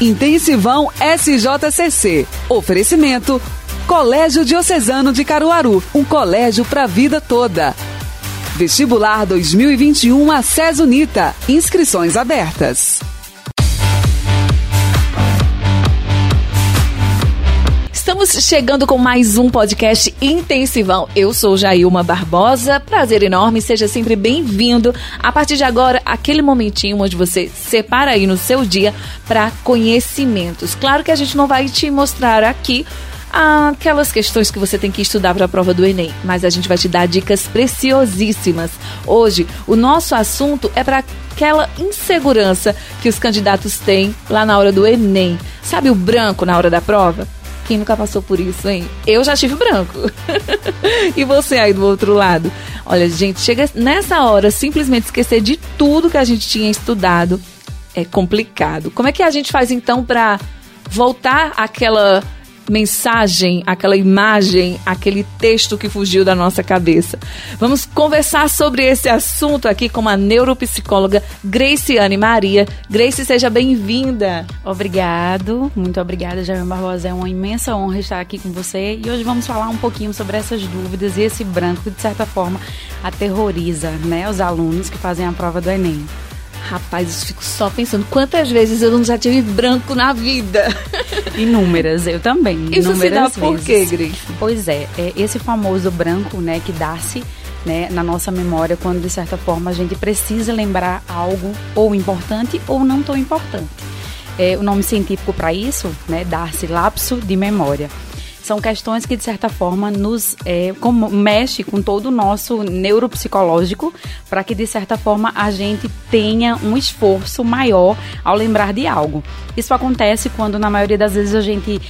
Intensivão SJCC. Oferecimento Colégio Diocesano de Caruaru, um colégio para a vida toda. Vestibular 2021 a Unita. Inscrições abertas. Estamos chegando com mais um podcast intensivão. Eu sou Jailma Barbosa. Prazer enorme, seja sempre bem-vindo. A partir de agora, aquele momentinho onde você separa aí no seu dia para conhecimentos. Claro que a gente não vai te mostrar aqui aquelas questões que você tem que estudar para a prova do Enem, mas a gente vai te dar dicas preciosíssimas. Hoje, o nosso assunto é para aquela insegurança que os candidatos têm lá na hora do Enem. Sabe o branco na hora da prova? Quem nunca passou por isso, hein? Eu já tive branco. e você aí do outro lado? Olha, gente, chega nessa hora, simplesmente esquecer de tudo que a gente tinha estudado é complicado. Como é que a gente faz então para voltar àquela mensagem, aquela imagem, aquele texto que fugiu da nossa cabeça. Vamos conversar sobre esse assunto aqui com a neuropsicóloga Graciane Maria. Grace, seja bem-vinda. Obrigado, muito obrigada, Jair Barbosa. É uma imensa honra estar aqui com você e hoje vamos falar um pouquinho sobre essas dúvidas e esse branco que, de certa forma, aterroriza né, os alunos que fazem a prova do Enem. Rapaz, eu fico só pensando quantas vezes eu não já tive branco na vida. Inúmeras, eu também. Isso inúmeras se dá vezes. por quê, Grace? Pois é, é, esse famoso branco, né, que dá-se né, na nossa memória quando de certa forma a gente precisa lembrar algo ou importante ou não tão importante. É, o nome científico para isso, né, dar-se lapso de memória são questões que de certa forma nos é, como, mexe com todo o nosso neuropsicológico para que de certa forma a gente tenha um esforço maior ao lembrar de algo. Isso acontece quando na maioria das vezes a gente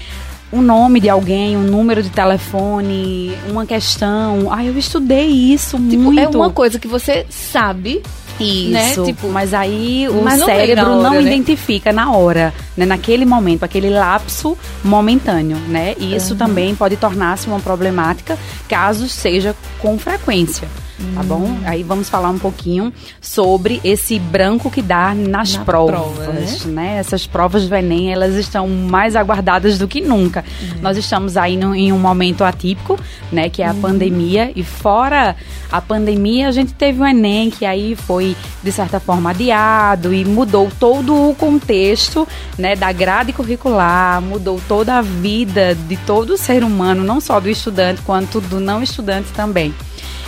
um nome de alguém, um número de telefone, uma questão. Ah, eu estudei isso tipo, muito. É uma coisa que você sabe isso, né? tipo, mas aí o mas não cérebro hora, não né? identifica na hora, né? naquele momento, aquele lapso momentâneo, né? E isso uhum. também pode tornar-se uma problemática caso seja com frequência tá bom? Hum. Aí vamos falar um pouquinho sobre esse branco que dá nas Na provas, prova, né? né? Essas provas do Enem, elas estão mais aguardadas do que nunca. Uhum. Nós estamos aí no, em um momento atípico, né, que é a uhum. pandemia, e fora a pandemia, a gente teve o Enem, que aí foi, de certa forma, adiado e mudou todo o contexto, né, da grade curricular, mudou toda a vida de todo ser humano, não só do estudante, quanto do não estudante também.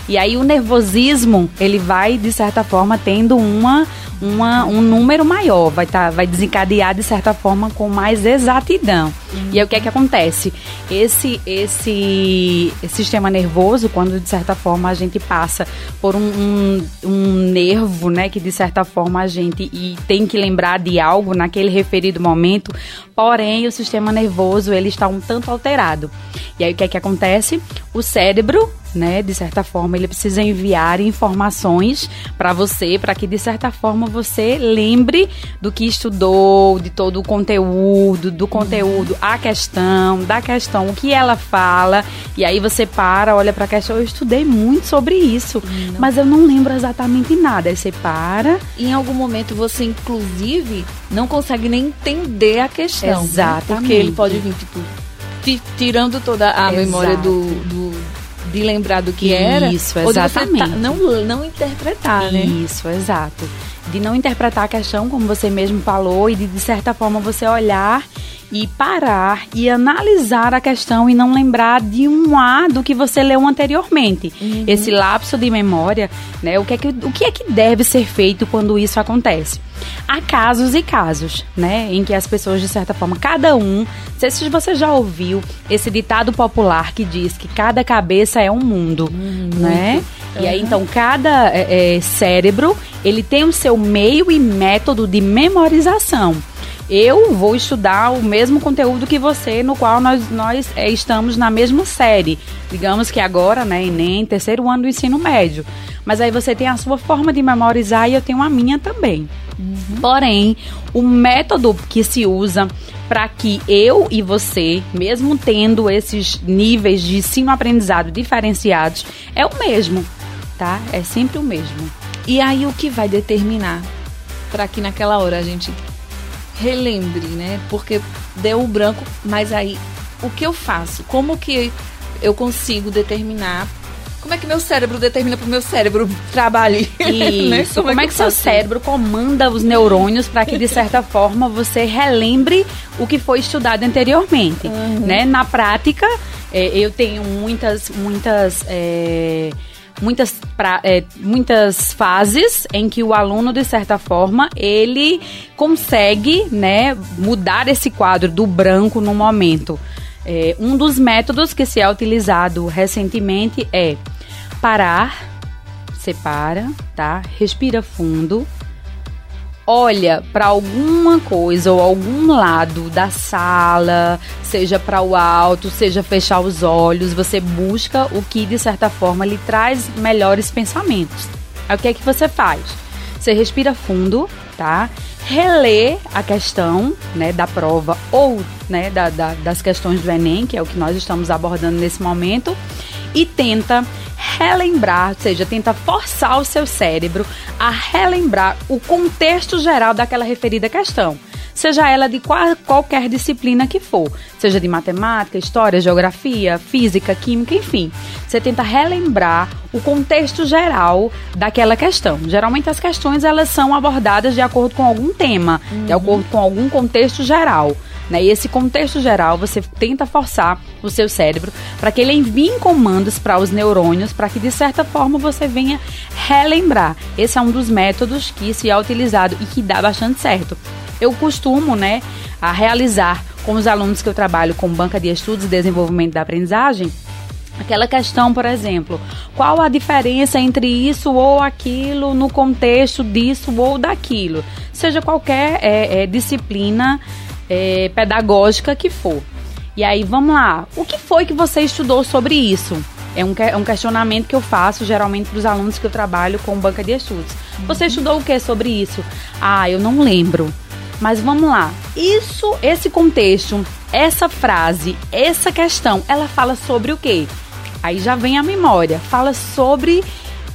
E aí o nervosismo, ele vai, de certa forma, tendo uma, uma, um número maior, vai, tá, vai desencadear, de certa forma, com mais exatidão. E aí o que é que acontece? Esse, esse, esse, sistema nervoso, quando, de certa forma, a gente passa por um, um, um nervo, né, que, de certa forma, a gente e tem que lembrar de algo naquele referido momento, porém, o sistema nervoso, ele está um tanto alterado. E aí o que é que acontece? O cérebro né? De certa forma, ele precisa enviar informações para você, para que de certa forma você lembre do que estudou, de todo o conteúdo, do conteúdo, a questão, da questão, o que ela fala, e aí você para, olha para a questão, eu estudei muito sobre isso, mas eu não lembro exatamente nada. Aí você para, e em algum momento você inclusive não consegue nem entender a questão, exatamente, né? porque ele pode vir tipo tirando toda a Exato. memória do, do de lembrar do que era. Isso, exatamente. Tá, não, não interpretar, né? Isso, exato. De não interpretar a questão, como você mesmo falou, e de, de certa forma, você olhar e parar e analisar a questão e não lembrar de um A do que você leu anteriormente. Uhum. Esse lapso de memória, né? O que, é que, o que é que deve ser feito quando isso acontece? Há casos e casos, né? Em que as pessoas, de certa forma, cada um. Não sei se você já ouviu esse ditado popular que diz que cada cabeça é um mundo, uhum. né? Uhum. E aí, então, cada é, é, cérebro, ele tem o seu meio e método de memorização eu vou estudar o mesmo conteúdo que você, no qual nós, nós é, estamos na mesma série. Digamos que agora, né, Enem, terceiro ano do ensino médio. Mas aí você tem a sua forma de memorizar e eu tenho a minha também. Uhum. Porém, o método que se usa para que eu e você, mesmo tendo esses níveis de ensino-aprendizado diferenciados, é o mesmo, tá? É sempre o mesmo. E aí o que vai determinar para que naquela hora a gente relembre, né? Porque deu o branco, mas aí o que eu faço? Como que eu consigo determinar como é que meu cérebro determina para o meu cérebro trabalhe? Né? Como, é como é que, que seu cérebro comanda os neurônios para que, de certa forma, você relembre o que foi estudado anteriormente? Uhum. Né? Na prática, é, eu tenho muitas, muitas... É, muitas, pra, é, muitas fases em que o aluno, de certa forma, ele consegue né, mudar esse quadro do branco no momento. É, um dos métodos que se é utilizado recentemente é parar, separa, tá? Respira fundo, olha para alguma coisa ou algum lado da sala, seja para o alto, seja fechar os olhos, você busca o que de certa forma lhe traz melhores pensamentos. Aí o que é que você faz? Você respira fundo, tá? Relê a questão, né, da prova ou, né, da, da, das questões do Enem, que é o que nós estamos abordando nesse momento, e tenta relembrar, ou seja, tenta forçar o seu cérebro a relembrar o contexto geral daquela referida questão seja ela de qual, qualquer disciplina que for, seja de matemática, história, geografia, física, química, enfim. Você tenta relembrar o contexto geral daquela questão. Geralmente as questões elas são abordadas de acordo com algum tema, uhum. de acordo com algum contexto geral. Né? E esse contexto geral você tenta forçar o seu cérebro para que ele envie comandos para os neurônios para que de certa forma você venha relembrar. Esse é um dos métodos que se é utilizado e que dá bastante certo eu costumo, né, a realizar com os alunos que eu trabalho com banca de estudos e desenvolvimento da aprendizagem, aquela questão, por exemplo, qual a diferença entre isso ou aquilo no contexto disso ou daquilo, seja qualquer é, é, disciplina é, pedagógica que for. E aí, vamos lá, o que foi que você estudou sobre isso? É um, é um questionamento que eu faço geralmente para os alunos que eu trabalho com banca de estudos. Você estudou o que sobre isso? Ah, eu não lembro. Mas vamos lá. Isso, esse contexto, essa frase, essa questão, ela fala sobre o quê? Aí já vem a memória. Fala sobre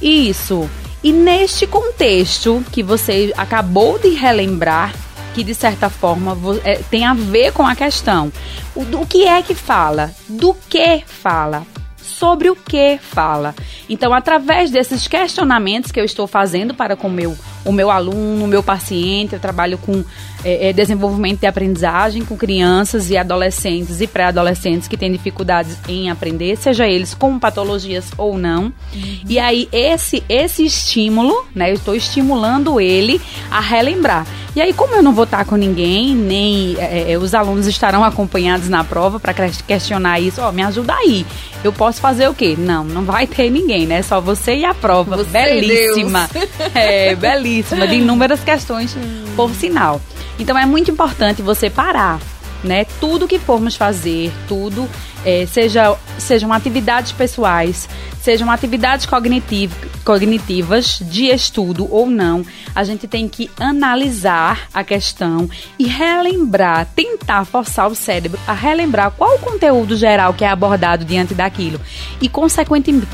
isso. E neste contexto que você acabou de relembrar, que de certa forma é, tem a ver com a questão. O, do que é que fala? Do que fala? Sobre o que fala? Então, através desses questionamentos que eu estou fazendo para com o meu, o meu aluno, o meu paciente, eu trabalho com é, é, desenvolvimento de aprendizagem com crianças e adolescentes e pré-adolescentes que têm dificuldades em aprender, seja eles com patologias ou não. Uhum. E aí, esse, esse estímulo, né? Eu estou estimulando ele a relembrar. E aí, como eu não vou estar com ninguém, nem é, é os alunos estarão acompanhados na prova para questionar isso, ó, me ajuda aí. Eu posso fazer o quê? Não, não vai ter ninguém, né? Só você e a prova. Você belíssima. É, belíssima, de inúmeras questões, hum. Por sinal. Então é muito importante você parar, né? Tudo que formos fazer, tudo, é, seja, sejam atividades pessoais, sejam atividades cognitiv cognitivas de estudo ou não, a gente tem que analisar a questão e relembrar, tentar forçar o cérebro a relembrar qual o conteúdo geral que é abordado diante daquilo e, consequentemente,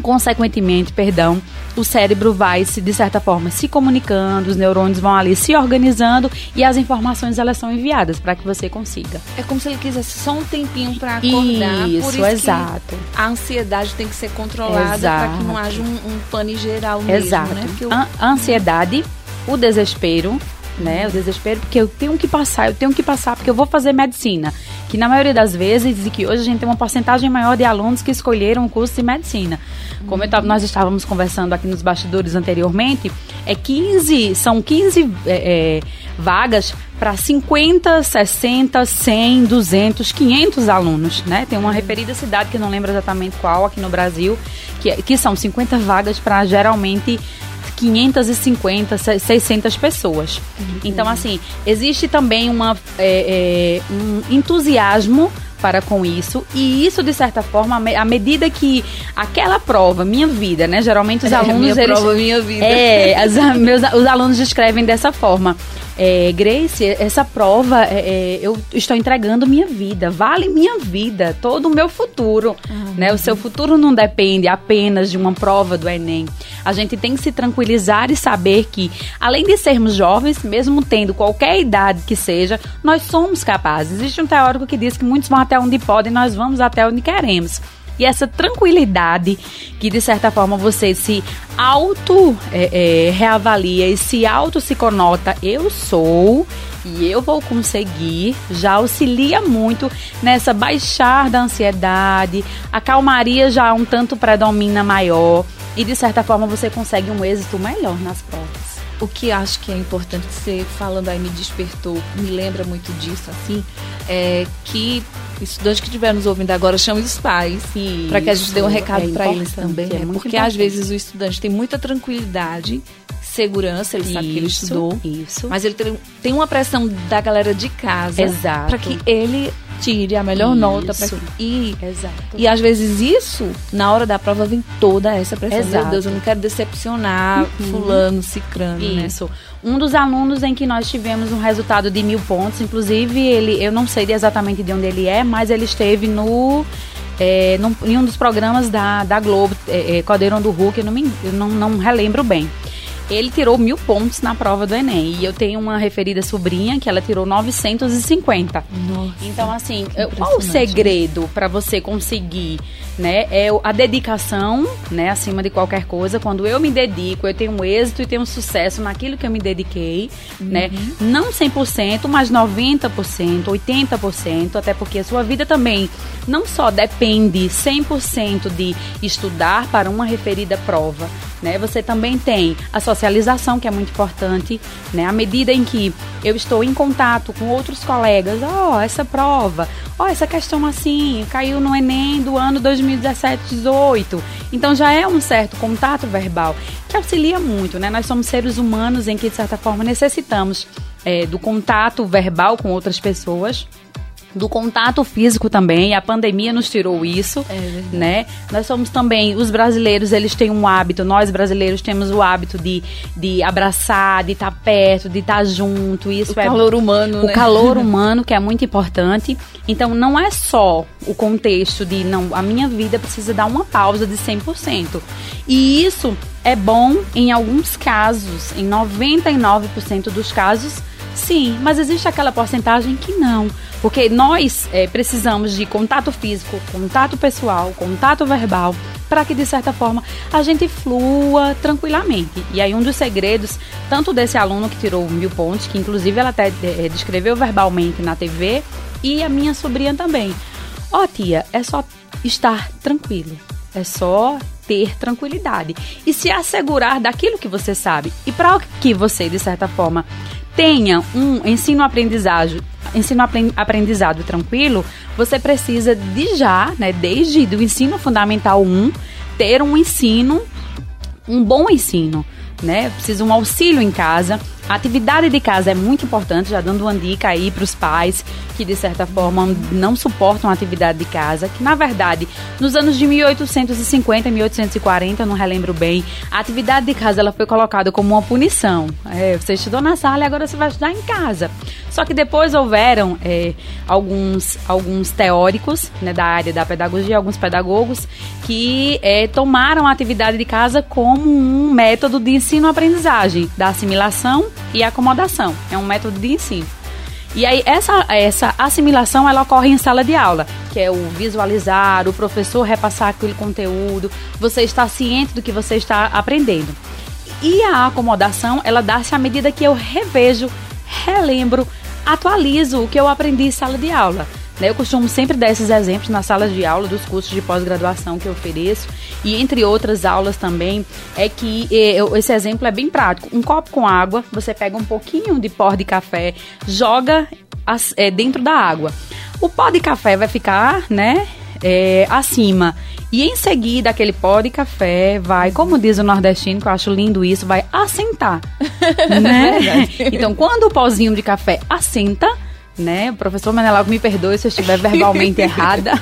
consequentemente, perdão, o cérebro vai se de certa forma se comunicando, os neurônios vão ali se organizando e as informações elas são enviadas para que você consiga. É como se ele quisesse só um tempinho para acordar. Isso, por isso exato. a ansiedade tem que ser controlada para que não haja um, um pane geral mesmo, exato. né? A ansiedade, o desespero, né? O desespero porque eu tenho que passar, eu tenho que passar porque eu vou fazer medicina que na maioria das vezes, e que hoje a gente tem uma porcentagem maior de alunos que escolheram o curso de medicina. Como nós estávamos conversando aqui nos bastidores anteriormente, é 15, são 15 é, é, vagas para 50, 60, 100, 200, 500 alunos, né? Tem uma referida cidade que não lembro exatamente qual aqui no Brasil, que, é, que são 50 vagas para geralmente 550, 600 pessoas. Uhum. Então, assim, existe também uma, é, é, um entusiasmo para com isso e isso de certa forma à medida que aquela prova minha vida né geralmente os é, alunos minha eles prova minha vida é as, meus os alunos escrevem dessa forma é, Grace, essa prova, é, é, eu estou entregando minha vida, vale minha vida, todo o meu futuro. Uhum. Né? O seu futuro não depende apenas de uma prova do Enem. A gente tem que se tranquilizar e saber que, além de sermos jovens, mesmo tendo qualquer idade que seja, nós somos capazes. Existe um teórico que diz que muitos vão até onde podem, nós vamos até onde queremos. E essa tranquilidade que, de certa forma, você se auto é, é, reavalia e se auto se conota, eu sou e eu vou conseguir, já auxilia muito nessa baixar da ansiedade, a calmaria já um tanto predomina maior e, de certa forma, você consegue um êxito melhor nas provas. O que acho que é importante você falando aí me despertou, me lembra muito disso, assim, é que estudante que estiver nos ouvindo agora chame os pais para que a gente dê um recado é para eles também, é né? porque importante. às vezes o estudante tem muita tranquilidade segurança, ele isso, sabe que ele estudou. Isso. Mas ele tem, tem uma pressão da galera de casa para que ele tire a melhor isso. nota para ir. Exato. E às vezes isso, na hora da prova, vem toda essa pressão. Exato. Meu Deus, eu não quero decepcionar uhum. fulano, cicrano, né? Isso. Né? Um dos alunos em que nós tivemos um resultado de mil pontos, inclusive ele, eu não sei exatamente de onde ele é, mas ele esteve no é, num, em um dos programas da, da Globo, é, é, Caldeirão do Hulk, eu, não, me, eu não, não relembro bem. Ele tirou mil pontos na prova do Enem. E eu tenho uma referida sobrinha que ela tirou 950. Nossa, então, assim, qual o segredo para você conseguir, né? É a dedicação, né? Acima de qualquer coisa. Quando eu me dedico, eu tenho um êxito e tenho um sucesso naquilo que eu me dediquei, né? uhum. né? Não 100%, mas 90%, 80%. Até porque a sua vida também não só depende 100% de estudar para uma referida prova, né? Você também tem a socialização, que é muito importante, né? À medida em que eu estou em contato com outros colegas, ó, oh, essa prova, ó, oh, essa questão assim, caiu no Enem do ano 2017-18. Então já é um certo contato verbal que auxilia muito, né? Nós somos seres humanos em que, de certa forma, necessitamos é, do contato verbal com outras pessoas do contato físico também. A pandemia nos tirou isso, é né? Nós somos também os brasileiros, eles têm um hábito. Nós brasileiros temos o hábito de, de abraçar, de estar tá perto, de estar tá junto. Isso o é calor humano, o né? calor humano que é muito importante. Então não é só o contexto de não, a minha vida precisa dar uma pausa de 100%. E isso é bom em alguns casos, em 99% dos casos Sim, mas existe aquela porcentagem que não. Porque nós é, precisamos de contato físico, contato pessoal, contato verbal, para que de certa forma a gente flua tranquilamente. E aí um dos segredos, tanto desse aluno que tirou mil pontos, que inclusive ela até é, descreveu verbalmente na TV, e a minha sobrinha também. Ó oh, tia, é só estar tranquilo. É só ter tranquilidade e se assegurar daquilo que você sabe. E para que você, de certa forma, tenha um ensino-aprendizagem ensino aprendizado tranquilo, você precisa de já, né, desde do ensino fundamental 1, ter um ensino, um bom ensino, né? Precisa um auxílio em casa, a atividade de casa é muito importante, já dando uma dica aí para os pais que de certa forma não suportam a atividade de casa, que na verdade, nos anos de 1850 e 1840, não relembro bem, a atividade de casa ela foi colocada como uma punição. É, você estudou na sala e agora você vai estudar em casa. Só que depois houveram é, alguns, alguns teóricos né, da área da pedagogia, alguns pedagogos, que é, tomaram a atividade de casa como um método de ensino-aprendizagem, da assimilação e acomodação. É um método de ensino. E aí essa, essa assimilação ela ocorre em sala de aula, que é o visualizar, o professor repassar aquele conteúdo, você está ciente do que você está aprendendo. E a acomodação, ela dá-se à medida que eu revejo, relembro, atualizo o que eu aprendi em sala de aula. Né? Eu costumo sempre dar esses exemplos nas salas de aula dos cursos de pós-graduação que eu ofereço e entre outras aulas também, é que eu, esse exemplo é bem prático. Um copo com água, você pega um pouquinho de pó de café, joga é, dentro da água. O pó de café vai ficar, né, é, acima. E em seguida, aquele pó de café vai, como diz o nordestino, que eu acho lindo isso, vai assentar. né? então, quando o pozinho de café assenta, né? O professor Menelau me perdoe se eu estiver verbalmente errada.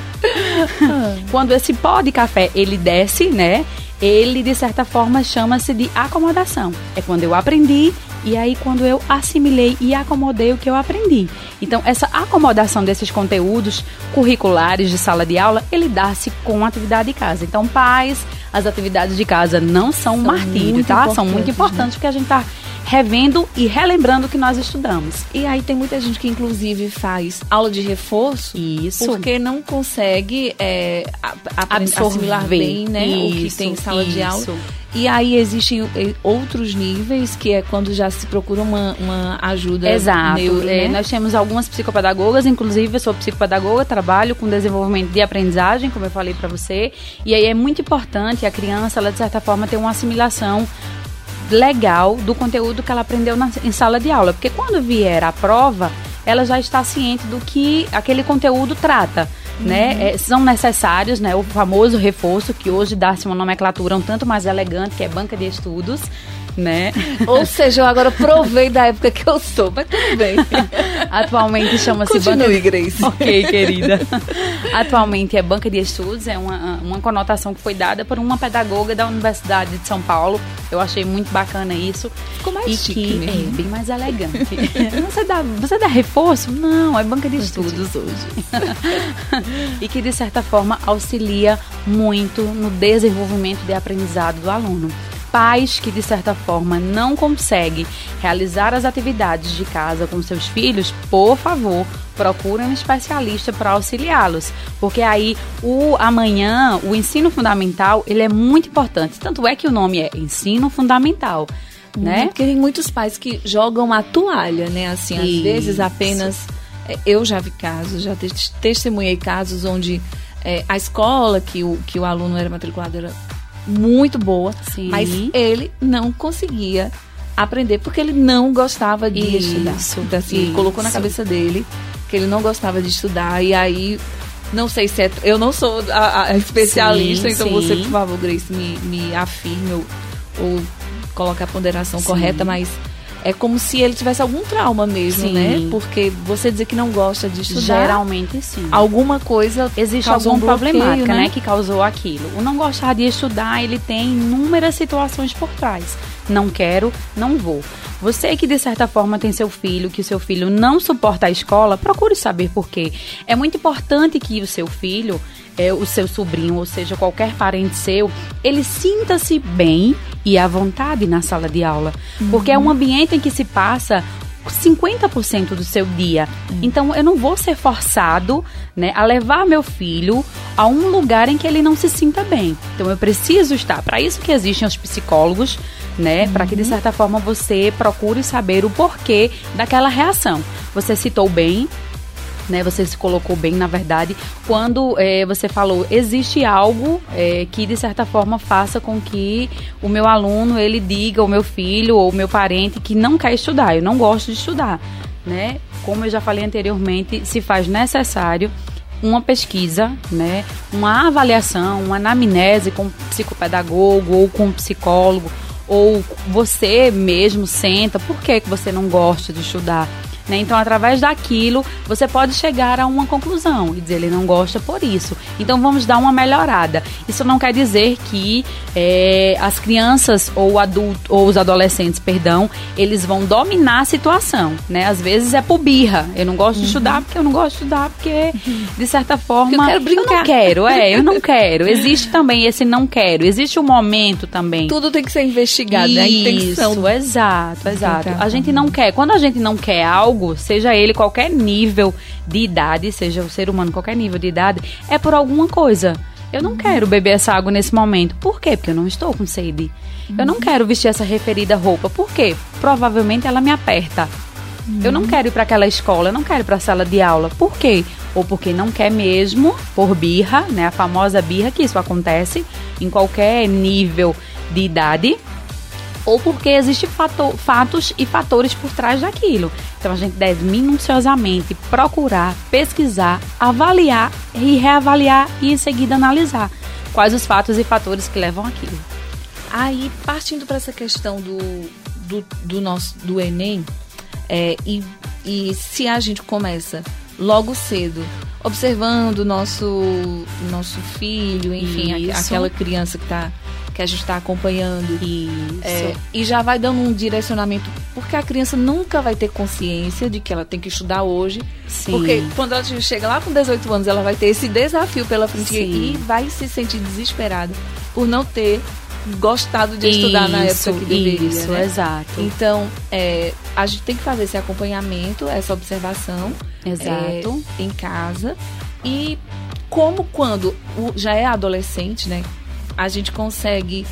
Quando esse pó de café ele desce, né? Ele de certa forma chama-se de acomodação. É quando eu aprendi e aí quando eu assimilei e acomodei o que eu aprendi. Então, essa acomodação desses conteúdos curriculares de sala de aula, ele dá-se com atividade de casa. Então, pais, as atividades de casa não são, são um martírio, tá? São muito importantes né? porque a gente tá revendo e relembrando o que nós estudamos. E aí tem muita gente que inclusive faz aula de reforço. Isso. Porque não consegue é, absorver bem, né? Isso, o que tem em sala isso. de aula. E aí existem eh, outros níveis, que é quando já se procura uma, uma ajuda. Exato. Neuro, é, né? nós temos algumas psicopedagogas, inclusive eu sou psicopedagoga, trabalho com desenvolvimento de aprendizagem, como eu falei para você. E aí é muito importante a criança, ela de certa forma, ter uma assimilação legal do conteúdo que ela aprendeu na, em sala de aula. Porque quando vier a prova, ela já está ciente do que aquele conteúdo trata né? É, são necessários, né? O famoso reforço, que hoje dá-se uma nomenclatura um tanto mais elegante, que é banca de estudos, né? Ou seja, eu agora provei da época que eu sou, mas tudo bem. Atualmente chama-se banca. de Grace. Ok, querida. Atualmente é banca de estudos, é uma, uma conotação que foi dada por uma pedagoga da Universidade de São Paulo. Eu achei muito bacana isso. Ficou mais e chique é bem mais elegante. você, dá, você dá reforço? Não, é banca de estudos hoje. e que de certa forma auxilia muito no desenvolvimento de aprendizado do aluno pais que de certa forma não conseguem realizar as atividades de casa com seus filhos, por favor, procurem um especialista para auxiliá-los, porque aí o amanhã, o ensino fundamental, ele é muito importante. Tanto é que o nome é ensino fundamental. Né? Porque tem muitos pais que jogam a toalha, né? Assim, às Isso. vezes apenas. É, eu já vi casos, já testemunhei casos onde é, a escola que o, que o aluno era matriculado era muito boa, Sim. mas ele não conseguia aprender porque ele não gostava de isso, estudar. Então, assim, isso. colocou na cabeça dele que ele não gostava de estudar e aí não sei se é. Eu não sou a, a especialista, sim, então sim. você, por favor, Grace, me, me afirme ou, ou coloque a ponderação sim. correta, mas é como se ele tivesse algum trauma mesmo, sim. né? Porque você dizer que não gosta de estudar. Geralmente sim. Alguma coisa. Existe algum um problemática, né? né? Que causou aquilo. O não gostar de estudar, ele tem inúmeras situações por trás. Não quero, não vou. Você que de certa forma tem seu filho, que o seu filho não suporta a escola, procure saber por quê. É muito importante que o seu filho é, o seu sobrinho, ou seja, qualquer parente seu, ele sinta-se bem e à vontade na sala de aula. Uhum. Porque é um ambiente em que se passa 50% do seu dia. Então eu não vou ser forçado, né, a levar meu filho a um lugar em que ele não se sinta bem. Então eu preciso estar. Para isso que existem os psicólogos, né, uhum. para que de certa forma você procure saber o porquê daquela reação. Você citou bem né? Você se colocou bem, na verdade, quando é, você falou existe algo é, que de certa forma faça com que o meu aluno ele diga, o meu filho ou o meu parente que não quer estudar, eu não gosto de estudar, né? Como eu já falei anteriormente, se faz necessário uma pesquisa, né, uma avaliação, uma anamnese com um psicopedagogo ou com um psicólogo, ou você mesmo senta, por que, que você não gosta de estudar? Né? Então, através daquilo, você pode chegar a uma conclusão e dizer ele não gosta por isso. Então, vamos dar uma melhorada. Isso não quer dizer que é, as crianças ou adultos ou os adolescentes, perdão, eles vão dominar a situação, né? Às vezes é por birra. Eu não gosto uhum. de estudar porque eu não gosto de estudar porque de certa forma eu quero brincar. Eu não quero, é, eu não quero. Existe também esse não quero. Existe um momento também. Tudo tem que ser investigado, isso, né? A intenção. Exato, exato. A gente não quer. Quando a gente não quer algo seja ele qualquer nível de idade, seja o ser humano qualquer nível de idade, é por alguma coisa. Eu não quero beber essa água nesse momento. Por quê? Porque eu não estou com sede. Eu não quero vestir essa referida roupa. Por quê? Provavelmente ela me aperta. Eu não quero ir para aquela escola, eu não quero ir para a sala de aula. Por quê? Ou porque não quer mesmo, por birra, né? A famosa birra, que isso acontece em qualquer nível de idade ou porque existem fatos e fatores por trás daquilo. Então a gente deve minuciosamente procurar, pesquisar, avaliar e reavaliar e em seguida analisar quais os fatos e fatores que levam aquilo. Aí, partindo para essa questão do, do, do, nosso do Enem, é, e, e se a gente começa logo cedo observando nosso nosso filho, enfim, aquela criança que tá que a gente está acompanhando. Isso. É, e já vai dando um direcionamento, porque a criança nunca vai ter consciência de que ela tem que estudar hoje. Sim. Porque quando ela chega lá com 18 anos, ela vai ter esse desafio pela frente Sim. e vai se sentir desesperada por não ter gostado de isso, estudar na época que deveria. Isso, né? exato. Então, é, a gente tem que fazer esse acompanhamento, essa observação. Exato. É, em casa. E como quando já é adolescente, né? A gente consegue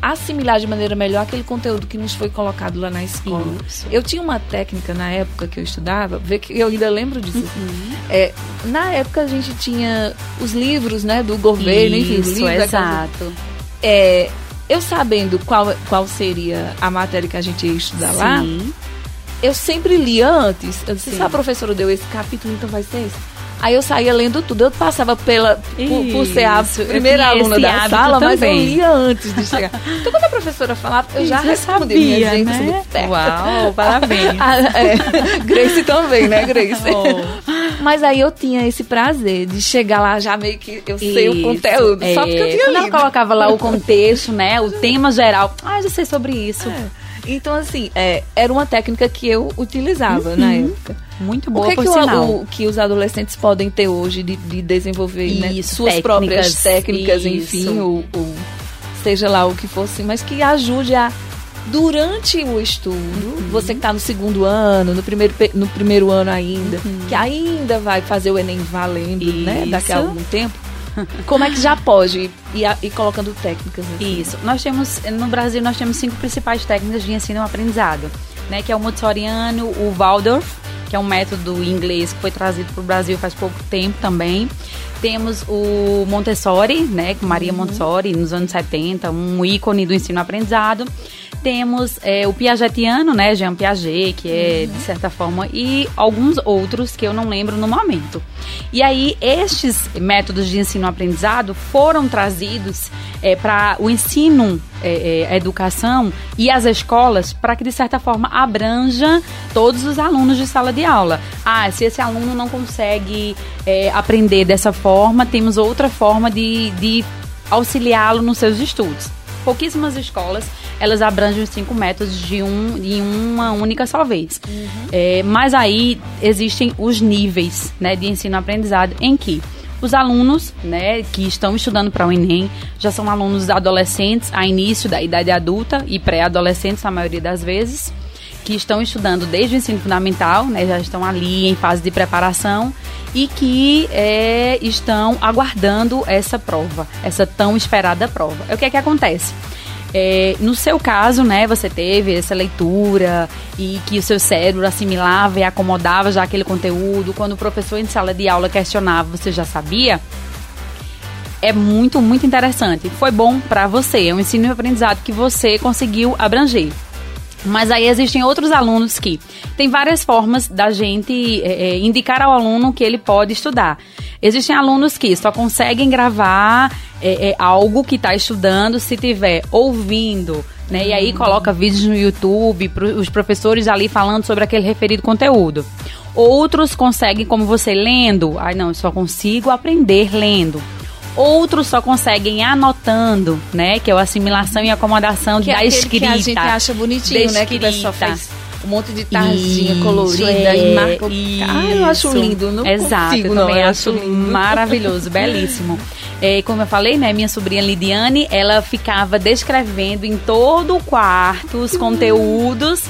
assimilar de maneira melhor aquele conteúdo que nos foi colocado lá na escola. Isso. Eu tinha uma técnica na época que eu estudava, ver que eu ainda lembro disso. Uhum. É, na época a gente tinha os livros, né, do governo, Isso, enfim, os livros exato. É, eu sabendo qual, qual seria a matéria que a gente ia estudar Sim. lá, eu sempre lia antes. Eu disse, se a professora deu esse capítulo, então vai ser esse. Aí eu saía lendo tudo. Eu passava pela, por, por ser a primeira aluna da sala, mas eu lia antes de chegar. Então, quando a professora falava, eu já respondia. Sabia, né? Uau, parabéns. ah, é. Grace também, né, Grace? Oh. Mas aí eu tinha esse prazer de chegar lá já meio que eu Isso, sei o conteúdo, é. só porque eu tinha Quando lido. ela colocava lá o contexto, né, o tema geral. Ah, já sei sobre isso. É. Então, assim, é, era uma técnica que eu utilizava uhum. na época. Muito boa, o que, por que sinal. O, o, que os adolescentes podem ter hoje de, de desenvolver né, suas técnicas, próprias técnicas, isso. enfim, ou, ou, seja lá o que fosse, mas que ajude a durante o estudo, uhum. você que está no segundo ano, no primeiro, no primeiro ano ainda, uhum. que ainda vai fazer o Enem valendo, né, Isso. né, daqui a algum tempo, como é que já pode ir, ir colocando técnicas? Assim? Isso. Nós temos, no Brasil, nós temos cinco principais técnicas de ensino e aprendizado, né? Que é o Montessoriano, o Waldorf, que é um método inglês que foi trazido para o Brasil faz pouco tempo também. Temos o Montessori, né? Maria uhum. Montessori, nos anos 70, um ícone do ensino-aprendizado temos é, o Piagetiano, né, Jean Piaget, que é de certa forma, e alguns outros que eu não lembro no momento. E aí, estes métodos de ensino-aprendizado foram trazidos é, para o ensino, é, é, a educação e as escolas para que, de certa forma, abranja todos os alunos de sala de aula. Ah, se esse aluno não consegue é, aprender dessa forma, temos outra forma de, de auxiliá-lo nos seus estudos pouquíssimas escolas elas abrangem os cinco métodos de, um, de uma única só vez. Uhum. É, mas aí existem os níveis né, de ensino-aprendizado em que os alunos né, que estão estudando para o Enem já são alunos adolescentes a início da idade adulta e pré-adolescentes, na maioria das vezes, que estão estudando desde o ensino fundamental, né, já estão ali em fase de preparação e que é, estão aguardando essa prova, essa tão esperada prova. O que é que acontece? É, no seu caso, né, você teve essa leitura e que o seu cérebro assimilava e acomodava já aquele conteúdo. Quando o professor em sala de aula questionava, você já sabia? É muito, muito interessante. Foi bom para você, é um ensino e aprendizado que você conseguiu abranger. Mas aí existem outros alunos que tem várias formas da gente é, é, indicar ao aluno que ele pode estudar. Existem alunos que só conseguem gravar é, é algo que está estudando se tiver ouvindo, né? E aí coloca vídeos no YouTube, pro, os professores ali falando sobre aquele referido conteúdo. Outros conseguem, como você, lendo. Ai, não, eu só consigo aprender lendo. Outros só conseguem anotando, né? Que é a assimilação e acomodação que da é escrita. Que a gente acha bonitinho, né? Que o pessoal faz um monte de tarzinha isso, colorida é, e marca. Isso. Ah, eu acho lindo. Não Exato, consigo, eu não, também eu acho lindo. maravilhoso, belíssimo. É, como eu falei, né, minha sobrinha Lidiane, ela ficava descrevendo em todo o quarto os conteúdos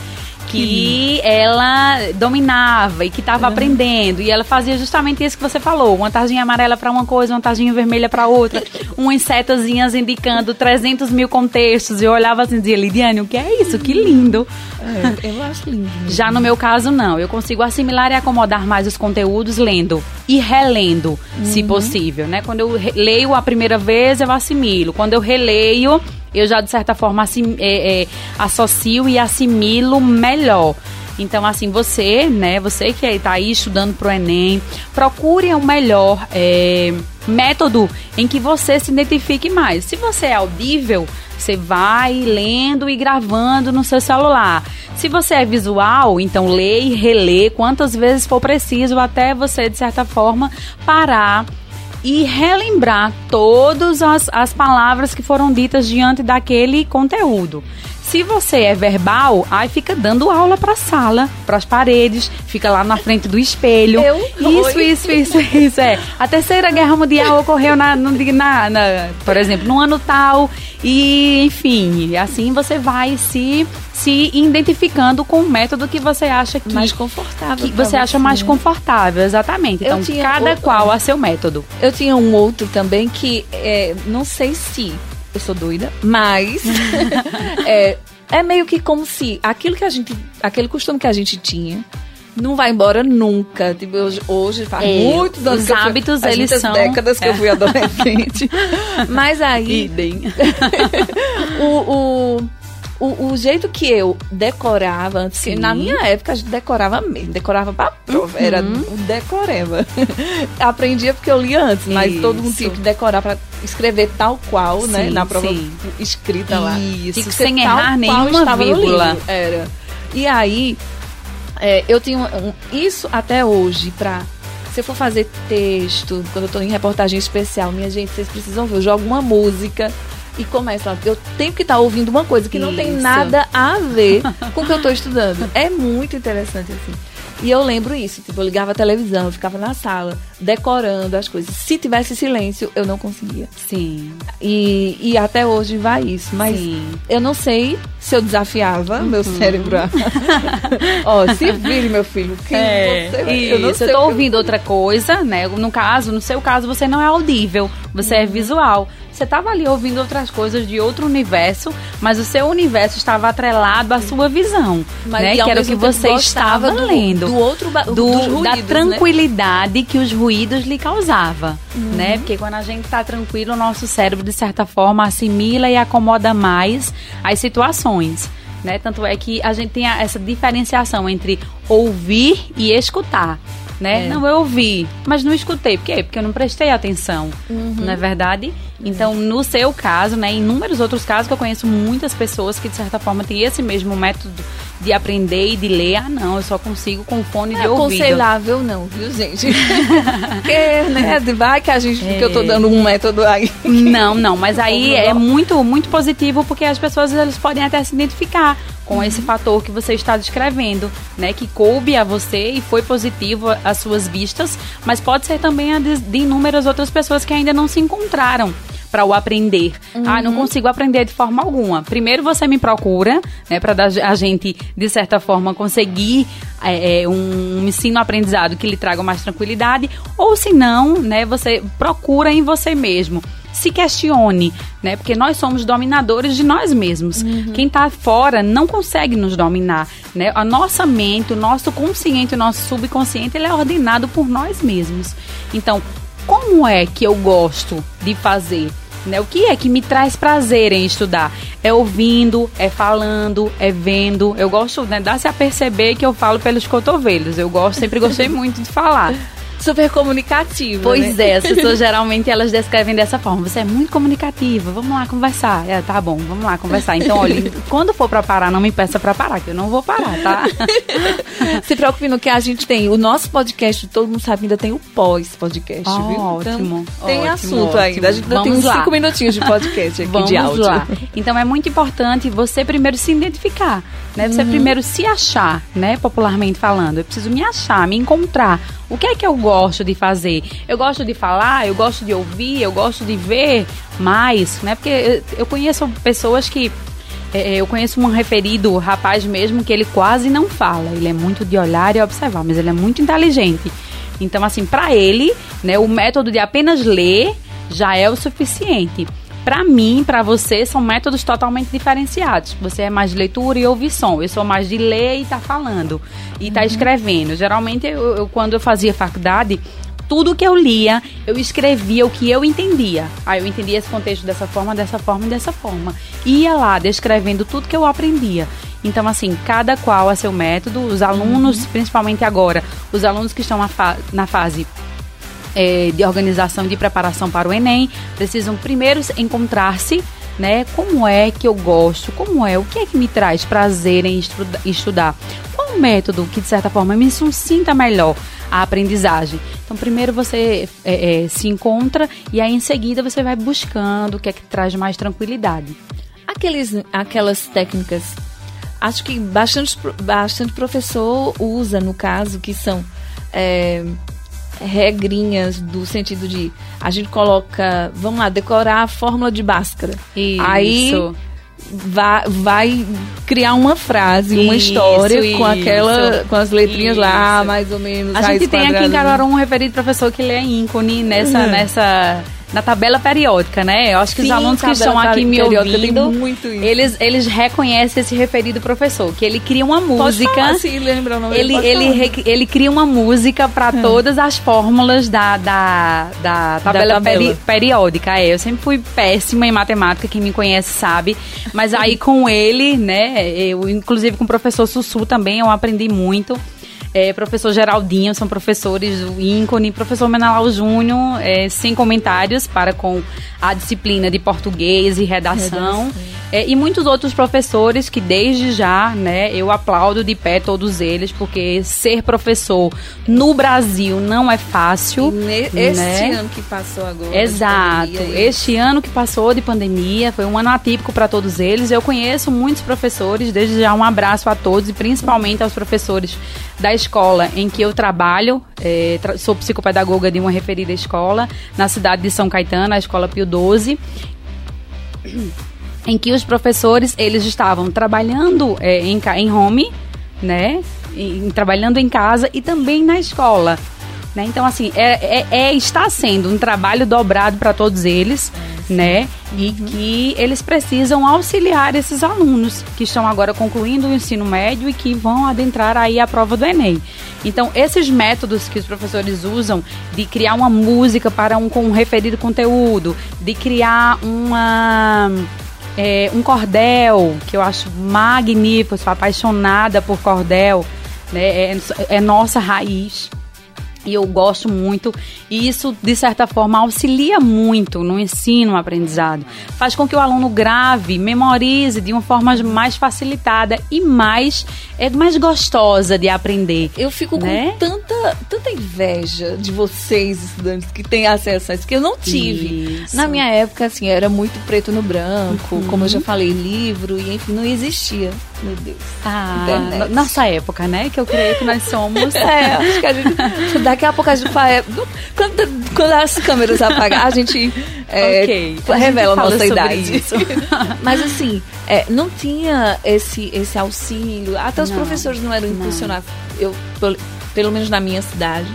que ela dominava e que estava uhum. aprendendo. E ela fazia justamente isso que você falou: uma tarjinha amarela para uma coisa, uma tarjinha vermelha para outra, umas setazinhas indicando 300 mil contextos. E eu olhava assim e dizia: Lidiane, o que é isso? Que lindo. É, eu acho lindo. Já no meu caso, não. Eu consigo assimilar e acomodar mais os conteúdos lendo e relendo, uhum. se possível, né? Quando eu leio a primeira vez, eu assimilo. Quando eu releio, eu já, de certa forma, assim, é, é, associo e assimilo melhor. Então, assim, você, né, você que está aí estudando para o Enem, procure o um melhor é, método em que você se identifique mais. Se você é audível, Você vai lendo e gravando no seu celular. Se você é visual, então lê e relê quantas vezes for preciso até você, de certa forma, parar e relembrar todas as, as palavras que foram ditas diante daquele conteúdo. Se você é verbal, aí fica dando aula para a sala, para as paredes, fica lá na frente do espelho. Eu? Isso, isso, isso, isso, é. A terceira guerra mundial ocorreu na, na, na, por exemplo, no ano tal e, enfim, assim você vai se se identificando com o método que você acha que mais confortável. Que você acha mais né? confortável, exatamente. Então, cada outro, qual a seu método. Eu tinha um outro também que é, não sei se eu sou doida, mas é, é meio que como se aquilo que a gente, aquele costume que a gente tinha não vai embora nunca. Tipo, hoje, hoje faz é, muitos anos. Os hábitos, fui, eles são. décadas que é. eu fui adolescente. Mas aí. Idem. o, o, o, o, jeito que eu decorava antes, que na minha época a gente decorava mesmo, decorava pra prova, uhum. era decoreva. Aprendia porque eu lia antes, mas Isso. todo mundo tinha que decorar pra escrever tal qual, né, sim, né? Na prova sim. escrita lá. Isso, sem errar nenhuma vírgula. Era. E aí, é, eu tenho um, isso até hoje pra se eu for fazer texto, quando eu tô em reportagem especial, minha gente, vocês precisam ver, eu jogo uma música e começa eu tenho que estar tá ouvindo uma coisa que Isso. não tem nada a ver com o que eu estou estudando. É muito interessante assim. E eu lembro isso, tipo, eu ligava a televisão, eu ficava na sala, decorando as coisas. Se tivesse silêncio, eu não conseguia. Sim. E, e até hoje vai isso. Mas Sim. eu não sei se eu desafiava uhum. meu cérebro. Ó, oh, se vire, meu filho. Quem é, você Eu não sei eu tô ouvindo outra coisa, né? No caso, no seu caso, você não é audível, você é uhum. é visual. Você estava ali ouvindo outras coisas de outro universo, mas o seu universo estava atrelado à sua visão, mas, né? Que era o que você estava do, lendo. Do outro do, ruídos, da né? tranquilidade né? que os ruídos lhe causava, uhum. né? Porque quando a gente está tranquilo, o nosso cérebro de certa forma assimila e acomoda mais as situações. Né? Tanto é que a gente tem essa diferenciação entre ouvir e escutar né? É. Não, eu ouvi, mas não escutei. Por quê? Porque eu não prestei atenção, uhum. não é verdade? Então, no seu caso, né, em inúmeros outros casos que eu conheço muitas pessoas que de certa forma têm esse mesmo método de aprender e de ler. Ah, não, eu só consigo com fone não de é ouvido. aconselhável não, viu, gente? Porque, né, vai que a gente, é. que eu tô dando um método aí. Não, não, mas aí é muito, muito positivo porque as pessoas elas podem até se identificar com esse uhum. fator que você está descrevendo, né? Que coube a você e foi positivo às suas vistas, mas pode ser também a de, de inúmeras outras pessoas que ainda não se encontraram para o aprender. Uhum. Ah, não consigo aprender de forma alguma. Primeiro você me procura, né, para a gente, de certa forma, conseguir é, é, um, um ensino-aprendizado que lhe traga mais tranquilidade, ou se não, né, você procura em você mesmo se questione, né? Porque nós somos dominadores de nós mesmos. Uhum. Quem está fora não consegue nos dominar, né? A nossa mente, o nosso consciente, o nosso subconsciente, ele é ordenado por nós mesmos. Então, como é que eu gosto de fazer? Né? O que é que me traz prazer em estudar? É ouvindo, é falando, é vendo. Eu gosto, né? Dá-se a perceber que eu falo pelos cotovelos. Eu gosto, sempre gostei muito de falar super comunicativa. Pois né? é, as pessoas geralmente elas descrevem dessa forma. Você é muito comunicativa, vamos lá conversar. É, tá bom, vamos lá conversar. Então, olha, quando for pra parar, não me peça pra parar, que eu não vou parar, tá? Se preocupe no que a gente tem. O nosso podcast, todo mundo sabe, ainda tem o pós-podcast, oh, viu? Ótimo. Então, tem ótimo, assunto ótimo. ainda. A gente ainda tem lá. cinco minutinhos de podcast aqui vamos de áudio. Lá. Então é muito importante você primeiro se identificar, né? Você uhum. primeiro se achar, né? Popularmente falando. Eu preciso me achar, me encontrar. O que é que eu gosto de fazer? Eu gosto de falar, eu gosto de ouvir, eu gosto de ver mais, né? Porque eu conheço pessoas que é, é, eu conheço um referido rapaz mesmo que ele quase não fala. Ele é muito de olhar e observar, mas ele é muito inteligente. Então, assim, para ele, né, o método de apenas ler já é o suficiente. Para mim, para você, são métodos totalmente diferenciados. Você é mais de leitura e ouvir som. Eu sou mais de ler e tá falando. E tá uhum. escrevendo. Geralmente, eu, eu, quando eu fazia faculdade, tudo que eu lia, eu escrevia o que eu entendia. Aí eu entendia esse contexto dessa forma, dessa forma e dessa forma. Ia lá descrevendo tudo que eu aprendia. Então, assim, cada qual a seu método. Os alunos, uhum. principalmente agora, os alunos que estão na, fa na fase é, de organização de preparação para o Enem precisam primeiro encontrar-se né? Como é que eu gosto? Como é? O que é que me traz prazer em estudar? Qual o método que, de certa forma, me sinta melhor a aprendizagem? Então, primeiro você é, é, se encontra e aí, em seguida, você vai buscando o que é que traz mais tranquilidade. Aqueles, aquelas técnicas, acho que bastante, bastante professor usa, no caso, que são... É, regrinhas do sentido de a gente coloca, vamos lá, decorar a fórmula de Bhaskara. Isso. Aí vai, vai criar uma frase, uma isso, história isso. com aquela com as letrinhas isso. lá, mais ou menos. A gente tem aqui em Caruaru um referido professor que ele é ícone nessa uhum. nessa na tabela periódica, né? Eu acho que Sim, os alunos que estão aqui me ouvindo, eles, eles reconhecem esse referido professor, que ele cria uma música. Pode falar, sim, lembra o nome ele, ele, ele, ele cria uma música para hum. todas as fórmulas da, da, da tabela, da tabela. Peri, periódica. É, eu sempre fui péssima em matemática, quem me conhece sabe. Mas aí com ele, né? Eu, inclusive com o professor Sussu também, eu aprendi muito é, professor Geraldinho, são professores do ícone, professor Menalau Júnior, é, sem comentários para com a disciplina de português e redação. É, e muitos outros professores que desde já, né, eu aplaudo de pé todos eles, porque ser professor no Brasil não é fácil. Ne este né? ano que passou agora. Exato. Este ano que passou de pandemia, foi um ano atípico para todos eles. Eu conheço muitos professores, desde já um abraço a todos e principalmente aos professores da escola em que eu trabalho. É, tra sou psicopedagoga de uma referida escola na cidade de São Caetano, a escola Pio 12 em que os professores eles estavam trabalhando é, em, em home, né, em, trabalhando em casa e também na escola. Né? Então, assim, é, é, é, está sendo um trabalho dobrado para todos eles, né? E uhum. que eles precisam auxiliar esses alunos que estão agora concluindo o ensino médio e que vão adentrar aí a prova do Enem. Então, esses métodos que os professores usam de criar uma música para um com um referido conteúdo, de criar uma é, um cordel, que eu acho magnífico, sou apaixonada por cordel, né? é, é nossa raiz e eu gosto muito. E isso, de certa forma, auxilia muito no ensino, no aprendizado. Faz com que o aluno grave, memorize de uma forma mais facilitada e mais, é, mais gostosa de aprender. Eu fico né? com tanta, tanta inveja de vocês, estudantes, que têm acesso a isso, que eu não tive. Isso. Na minha época, assim, era muito preto no branco, uhum. como eu já falei, livro, e enfim, não existia. Meu Deus. Ah, nossa época, né? Que eu creio que nós somos. é, acho que a gente. Daqui a pouco a gente vai. Quando, quando as câmeras apagar, a gente é, okay, revela a, nossa idade. Mas assim, é, não tinha esse, esse auxílio. Até os não, professores não eram impulsionados. Eu, pelo menos na minha cidade.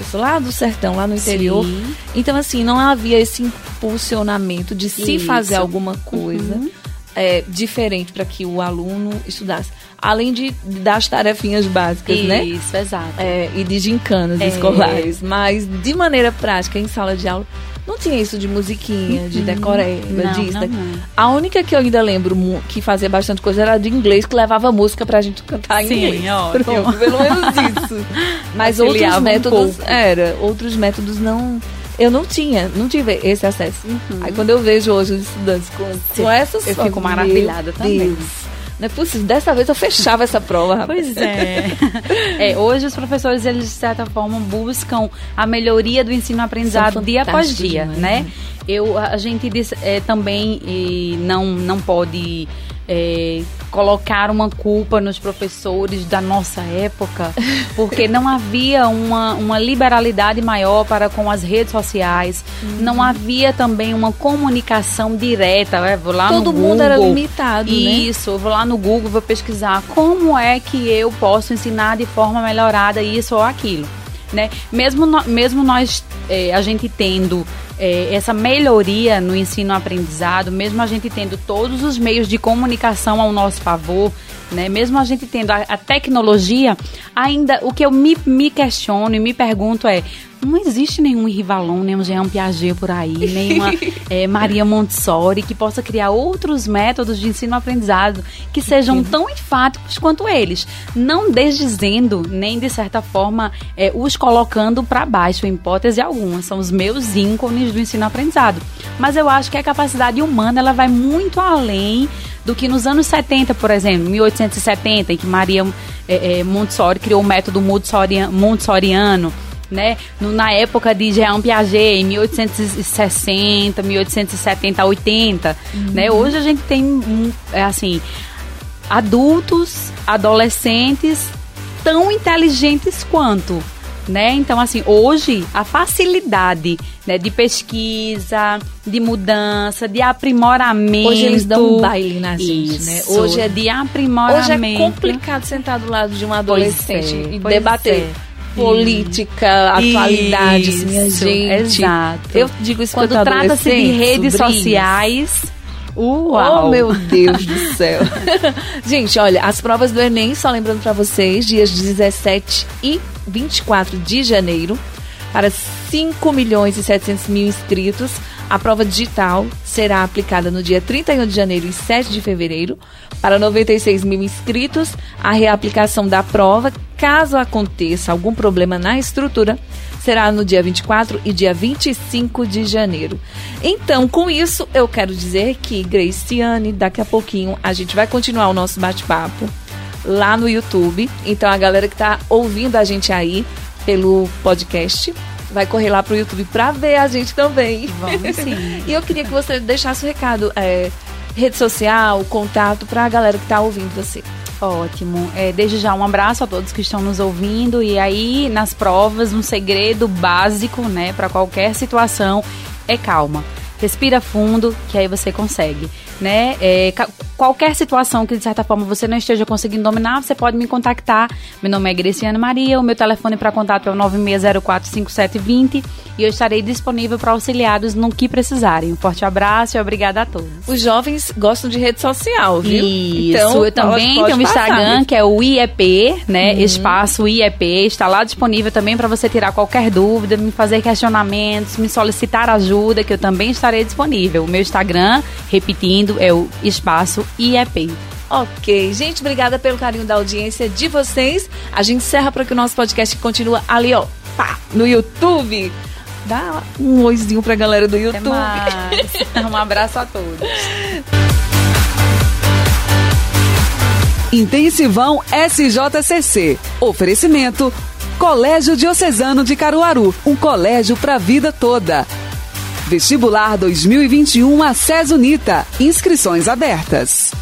Eu sou lá do sertão, lá no interior. Sim. Então, assim, não havia esse impulsionamento de se Isso. fazer alguma coisa. Uhum é, diferente para que o aluno estudasse. Além de das tarefinhas básicas, Isso, né? Isso, exato. É, e de gincanas é. escolares. Mas, de maneira prática, em sala de aula, não tinha isso de musiquinha, de uhum. decoreba, disso. Não, não. A única que eu ainda lembro que fazia bastante coisa era de inglês, que levava música pra gente cantar Sim, em inglês. Ótimo. Pronto, pelo menos isso. Mas outros métodos. Um era, outros métodos não eu não tinha, não tive esse acesso. Uhum. Aí quando eu vejo hoje os estudantes com, com essas Eu fico maravilhada também. Deus. Não é possível. Dessa vez eu fechava essa prova, rapaz. Pois é. é. Hoje os professores, eles de certa forma buscam a melhoria do ensino-aprendizado dia após dia, né? né? Eu, a gente diz, é, também não, não pode é, colocar uma culpa nos professores da nossa época, porque não havia uma, uma liberalidade maior para com as redes sociais, uhum. não havia também uma comunicação direta. Né? Vou lá Todo no mundo era limitado, né? Isso, né? vou lá no Google, vou pesquisar como é que eu posso ensinar de forma melhorada isso ou aquilo. Né? Mesmo, no, mesmo nós, é, a gente tendo é, essa melhoria no ensino-aprendizado, mesmo a gente tendo todos os meios de comunicação ao nosso favor, né? Mesmo a gente tendo a, a, tecnologia, ainda o que eu me, me questiono e me pergunto é não existe nenhum Rivalon, nenhum Jean Piaget por aí, nenhuma é, Maria Montessori que possa criar outros métodos de ensino-aprendizado que sejam tão enfáticos quanto eles, não desdizendo nem de certa forma é, os colocando para baixo, em hipótese alguma. São os meus ícones do ensino-aprendizado. mas eu acho que a capacidade humana ela vai muito além do que nos anos 70, por exemplo, 1870, em que Maria é, é, Montessori criou o método Montessoriano, né? No, na época de Jean Piaget, em 1860, 1870, 80, uhum. né? Hoje a gente tem, é, assim, adultos, adolescentes tão inteligentes quanto, né? Então, assim, hoje a facilidade né, de pesquisa, de mudança, de aprimoramento. Hoje eles dão um baile na gente, né? Hoje é de aprimoramento. Hoje é complicado sentar do lado de um adolescente é, e debater. É. Política, atualidades, minha gente. Exato. Eu digo isso quando trata-se de redes sociais. Uau! Oh, meu Deus do céu. Gente, olha, as provas do Enem, só lembrando para vocês, dias 17 e 24 de janeiro, para 5 milhões e 700 mil inscritos. A prova digital será aplicada no dia 31 de janeiro e 7 de fevereiro. Para 96 mil inscritos, a reaplicação da prova, caso aconteça algum problema na estrutura, será no dia 24 e dia 25 de janeiro. Então, com isso, eu quero dizer que, Graciane, daqui a pouquinho a gente vai continuar o nosso bate-papo lá no YouTube. Então, a galera que está ouvindo a gente aí pelo podcast vai correr lá pro YouTube para ver a gente também. Vamos sim. e eu queria que você deixasse o recado, é, rede social, contato para a galera que está ouvindo você. Ótimo. É, desde já um abraço a todos que estão nos ouvindo. E aí, nas provas, um segredo básico, né, para qualquer situação é calma. Respira fundo, que aí você consegue né? É, qualquer situação que de certa forma você não esteja conseguindo dominar, você pode me contactar. Meu nome é Greciane Maria, o meu telefone para contato é o 96045720 e eu estarei disponível para auxiliados no que precisarem. Um forte abraço e obrigada a todos. Os jovens gostam de rede social, viu? Isso, então, eu também tenho o Instagram, que é o IEP, né? Uhum. Espaço IEP, está lá disponível também para você tirar qualquer dúvida, me fazer questionamentos, me solicitar ajuda, que eu também estarei disponível. O meu Instagram, repetindo, é o Espaço IEP. Ok, gente, obrigada pelo carinho da audiência de vocês. A gente encerra para que o nosso podcast continue ali, ó, pá, no YouTube. Dá um oizinho pra galera do YouTube. um abraço a todos. Intensivão SJCC. Oferecimento Colégio Diocesano de Caruaru, um colégio para a vida toda. Vestibular 2021 a Unita. Inscrições abertas.